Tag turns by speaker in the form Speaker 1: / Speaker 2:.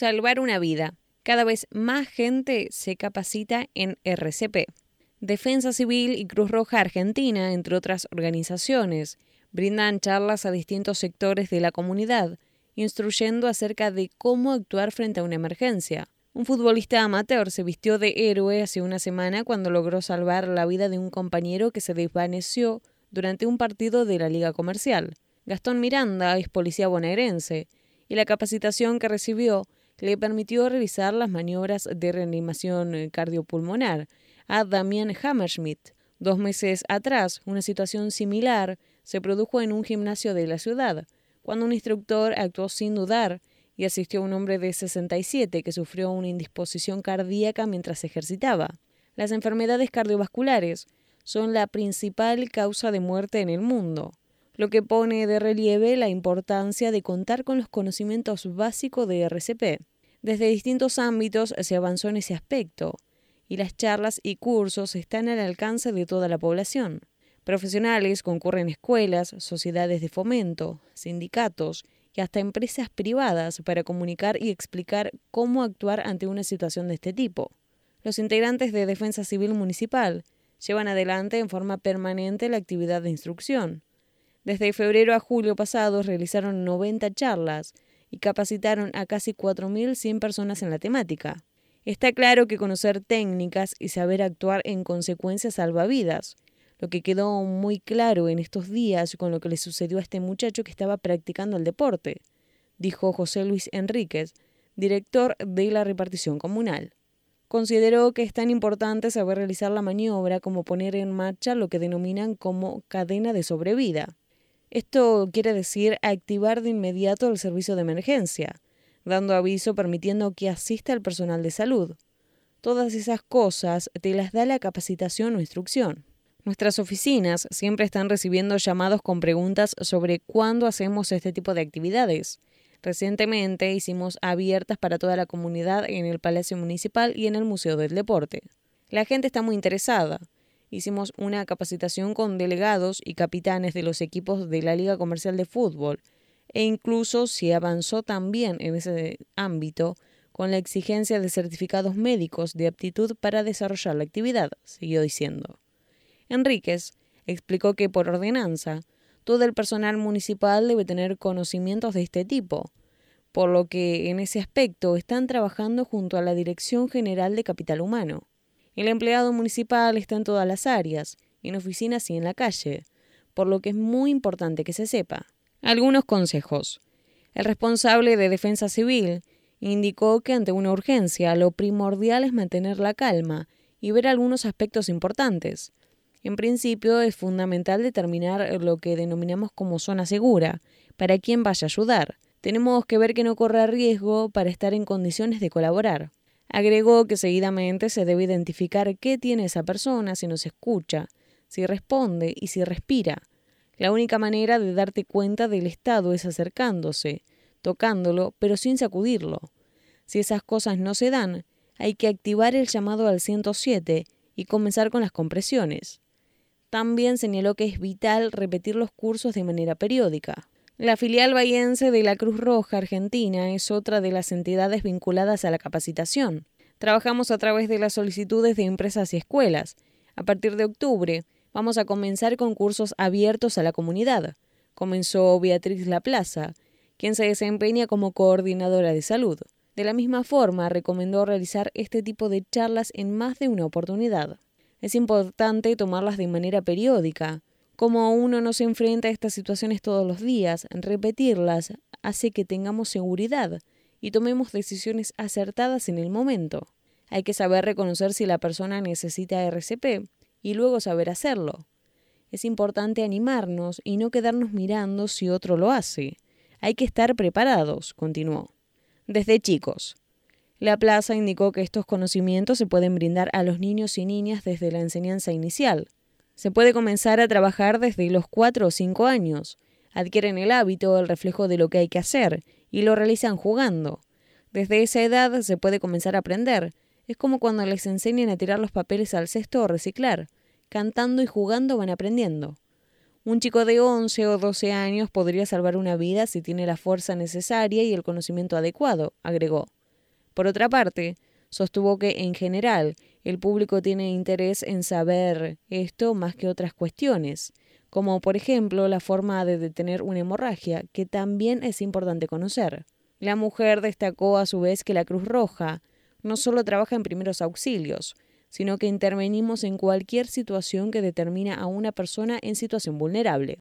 Speaker 1: Salvar una vida. Cada vez más gente se capacita en RCP. Defensa Civil y Cruz Roja Argentina, entre otras organizaciones, brindan charlas a distintos sectores de la comunidad, instruyendo acerca de cómo actuar frente a una emergencia. Un futbolista amateur se vistió de héroe hace una semana cuando logró salvar la vida de un compañero que se desvaneció durante un partido de la Liga Comercial. Gastón Miranda es policía bonaerense y la capacitación que recibió le permitió realizar las maniobras de reanimación cardiopulmonar a Damian Hammerschmidt. Dos meses atrás, una situación similar se produjo en un gimnasio de la ciudad, cuando un instructor actuó sin dudar y asistió a un hombre de 67 que sufrió una indisposición cardíaca mientras ejercitaba. Las enfermedades cardiovasculares son la principal causa de muerte en el mundo lo que pone de relieve la importancia de contar con los conocimientos básicos de RCP. Desde distintos ámbitos se avanzó en ese aspecto, y las charlas y cursos están al alcance de toda la población. Profesionales concurren escuelas, sociedades de fomento, sindicatos y hasta empresas privadas para comunicar y explicar cómo actuar ante una situación de este tipo. Los integrantes de Defensa Civil Municipal llevan adelante en forma permanente la actividad de instrucción, desde febrero a julio pasado realizaron 90 charlas y capacitaron a casi 4.100 personas en la temática. Está claro que conocer técnicas y saber actuar en consecuencia salva vidas, lo que quedó muy claro en estos días con lo que le sucedió a este muchacho que estaba practicando el deporte, dijo José Luis Enríquez, director de la repartición comunal. Consideró que es tan importante saber realizar la maniobra como poner en marcha lo que denominan como cadena de sobrevida. Esto quiere decir activar de inmediato el servicio de emergencia, dando aviso permitiendo que asista el personal de salud. Todas esas cosas te las da la capacitación o instrucción. Nuestras oficinas siempre están recibiendo llamados con preguntas sobre cuándo hacemos este tipo de actividades. Recientemente hicimos abiertas para toda la comunidad en el Palacio Municipal y en el Museo del Deporte. La gente está muy interesada hicimos una capacitación con delegados y capitanes de los equipos de la Liga Comercial de Fútbol e incluso se avanzó también en ese ámbito con la exigencia de certificados médicos de aptitud para desarrollar la actividad, siguió diciendo. Enríquez explicó que por ordenanza todo el personal municipal debe tener conocimientos de este tipo, por lo que en ese aspecto están trabajando junto a la Dirección General de Capital Humano. El empleado municipal está en todas las áreas, en oficinas y en la calle, por lo que es muy importante que se sepa. Algunos consejos. El responsable de Defensa Civil indicó que ante una urgencia lo primordial es mantener la calma y ver algunos aspectos importantes. En principio es fundamental determinar lo que denominamos como zona segura, para quien vaya a ayudar. Tenemos que ver que no corra riesgo para estar en condiciones de colaborar. Agregó que seguidamente se debe identificar qué tiene esa persona si nos escucha, si responde y si respira. La única manera de darte cuenta del estado es acercándose, tocándolo, pero sin sacudirlo. Si esas cosas no se dan, hay que activar el llamado al 107 y comenzar con las compresiones. También señaló que es vital repetir los cursos de manera periódica. La filial bahiense de la Cruz Roja Argentina es otra de las entidades vinculadas a la capacitación. Trabajamos a través de las solicitudes de empresas y escuelas. A partir de octubre vamos a comenzar con cursos abiertos a la comunidad. Comenzó Beatriz La Plaza, quien se desempeña como coordinadora de salud. De la misma forma, recomendó realizar este tipo de charlas en más de una oportunidad. Es importante tomarlas de manera periódica, como uno no se enfrenta a estas situaciones todos los días, repetirlas hace que tengamos seguridad y tomemos decisiones acertadas en el momento. Hay que saber reconocer si la persona necesita RCP y luego saber hacerlo. Es importante animarnos y no quedarnos mirando si otro lo hace. Hay que estar preparados, continuó. Desde chicos. La plaza indicó que estos conocimientos se pueden brindar a los niños y niñas desde la enseñanza inicial, se puede comenzar a trabajar desde los 4 o 5 años. Adquieren el hábito, el reflejo de lo que hay que hacer, y lo realizan jugando. Desde esa edad se puede comenzar a aprender. Es como cuando les enseñan a tirar los papeles al cesto o reciclar. Cantando y jugando van aprendiendo. Un chico de 11 o 12 años podría salvar una vida si tiene la fuerza necesaria y el conocimiento adecuado, agregó. Por otra parte, sostuvo que en general el público tiene interés en saber esto más que otras cuestiones, como por ejemplo la forma de detener una hemorragia, que también es importante conocer. La mujer destacó a su vez que la Cruz Roja no solo trabaja en primeros auxilios, sino que intervenimos en cualquier situación que determina a una persona en situación vulnerable.